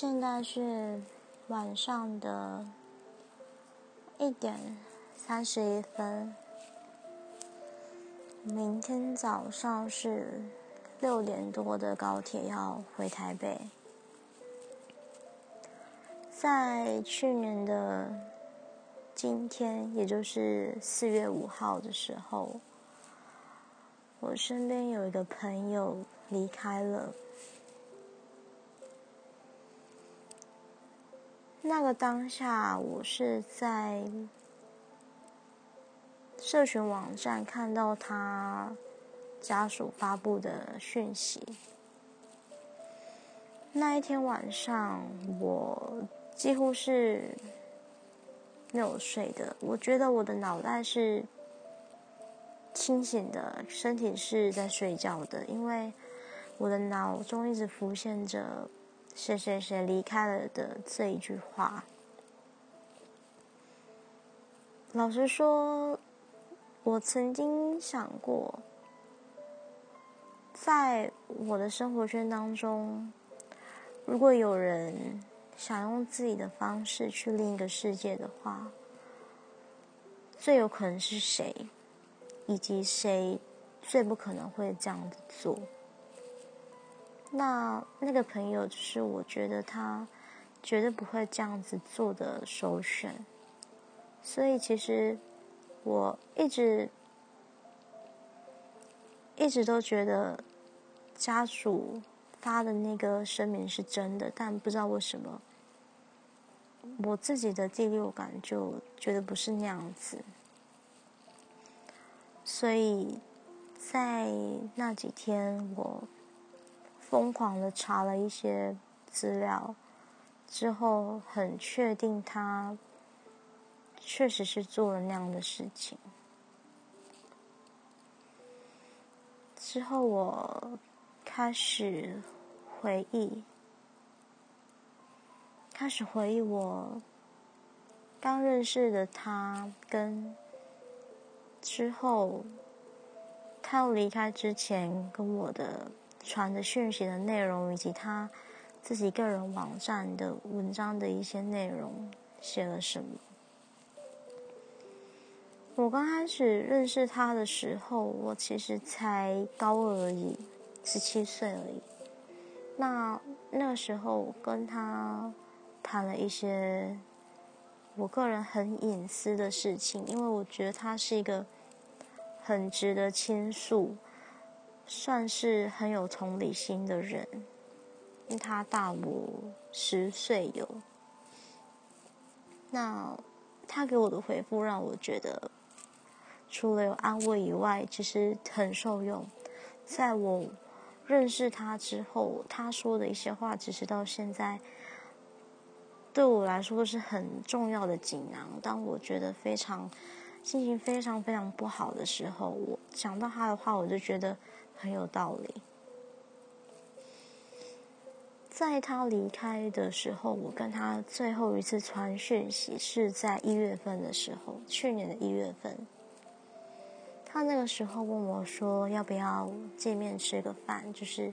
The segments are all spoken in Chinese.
现在是晚上的一点三十一分，明天早上是六点多的高铁要回台北。在去年的今天，也就是四月五号的时候，我身边有一个朋友离开了。那个当下，我是在社群网站看到他家属发布的讯息。那一天晚上，我几乎是没有睡的。我觉得我的脑袋是清醒的，身体是在睡觉的，因为我的脑中一直浮现着。谁谁谁离开了的这一句话，老实说，我曾经想过，在我的生活圈当中，如果有人想用自己的方式去另一个世界的话，最有可能是谁，以及谁最不可能会这样子做。那那个朋友就是我觉得他绝对不会这样子做的首选，所以其实我一直一直都觉得家属发的那个声明是真的，但不知道为什么我自己的第六感就觉得不是那样子，所以在那几天我。疯狂的查了一些资料，之后很确定他确实是做了那样的事情。之后我开始回忆，开始回忆我刚认识的他，跟之后他离开之前跟我的。传的讯息的内容，以及他自己个人网站的文章的一些内容，写了什么？我刚开始认识他的时候，我其实才高二而已，十七岁而已。那那个时候我跟他谈了一些我个人很隐私的事情，因为我觉得他是一个很值得倾诉。算是很有同理心的人，因他大我十岁有。那他给我的回复让我觉得，除了有安慰以外，其实很受用。在我认识他之后，他说的一些话，其实到现在对我来说是很重要的锦囊。当我觉得非常心情非常非常不好的时候，我想到他的话，我就觉得。很有道理。在他离开的时候，我跟他最后一次传讯息是在一月份的时候，去年的一月份。他那个时候问我说：“要不要见面吃个饭？就是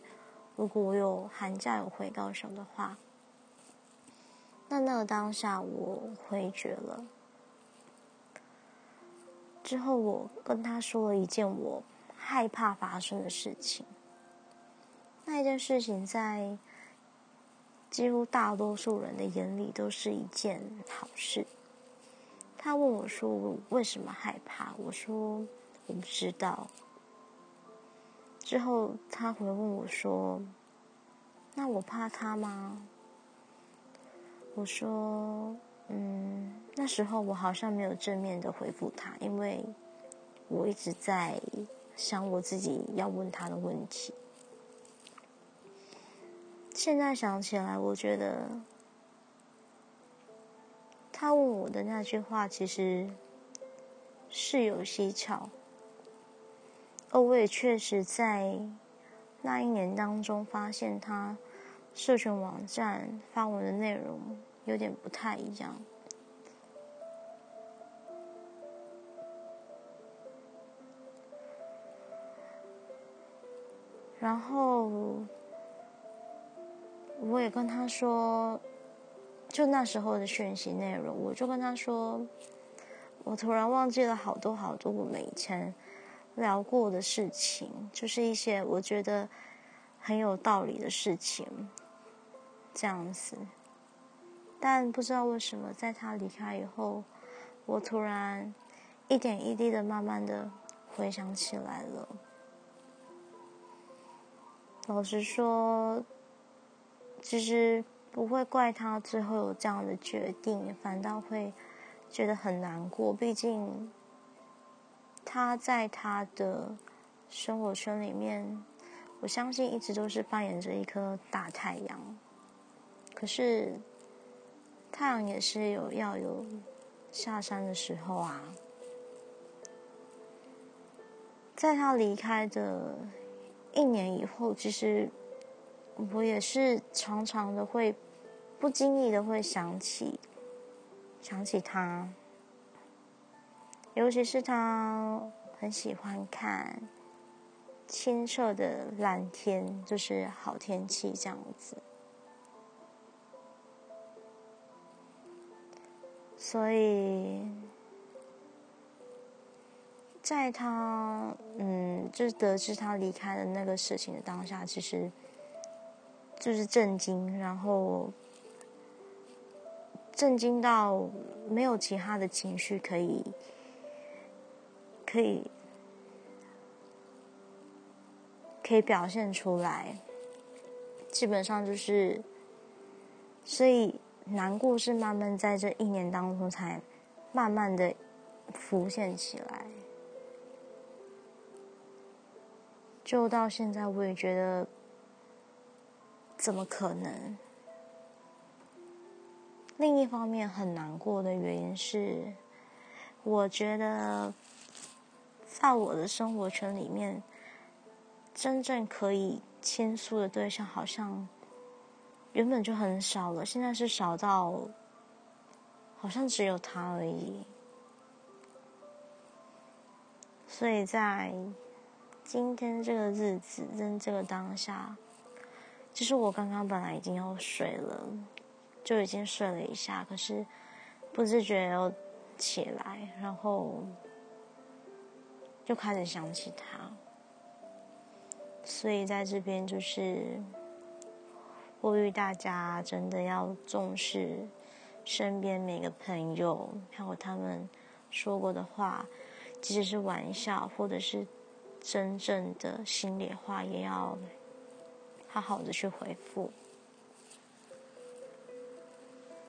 如果我有寒假有回高雄的话。”那那个当下我回绝了。之后我跟他说了一件我。害怕发生的事情，那一件事情在几乎大多数人的眼里都是一件好事。他问我说：“我为什么害怕？”我说：“我不知道。”之后他回问我说：“那我怕他吗？”我说：“嗯，那时候我好像没有正面的回复他，因为我一直在。”想我自己要问他的问题，现在想起来，我觉得他问我的那句话其实是有蹊跷，而我也确实在那一年当中发现他社群网站发文的内容有点不太一样。然后，我也跟他说，就那时候的讯息内容，我就跟他说，我突然忘记了好多好多我们以前聊过的事情，就是一些我觉得很有道理的事情，这样子。但不知道为什么，在他离开以后，我突然一点一滴的、慢慢的回想起来了。老实说，其实不会怪他最后有这样的决定，反倒会觉得很难过。毕竟他在他的生活圈里面，我相信一直都是扮演着一颗大太阳。可是。太阳也是有要有下山的时候啊，在他离开的一年以后，其实我也是常常的会不经意的会想起想起他，尤其是他很喜欢看清澈的蓝天，就是好天气这样子。所以，在他嗯，就是得知他离开的那个事情的当下，其实就是震惊，然后震惊到没有其他的情绪可以可以可以表现出来，基本上就是，所以。难过是慢慢在这一年当中才慢慢的浮现起来，就到现在我也觉得怎么可能？另一方面很难过的原因是，我觉得在我的生活圈里面，真正可以倾诉的对象好像。原本就很少了，现在是少到好像只有他而已。所以在今天这个日子，跟这个当下，其实我刚刚本来已经要睡了，就已经睡了一下，可是不自觉又起来，然后就开始想起他。所以在这边就是。呼吁大家真的要重视身边每个朋友，还有他们说过的话，即使是玩笑或者是真正的心里话，也要好好的去回复。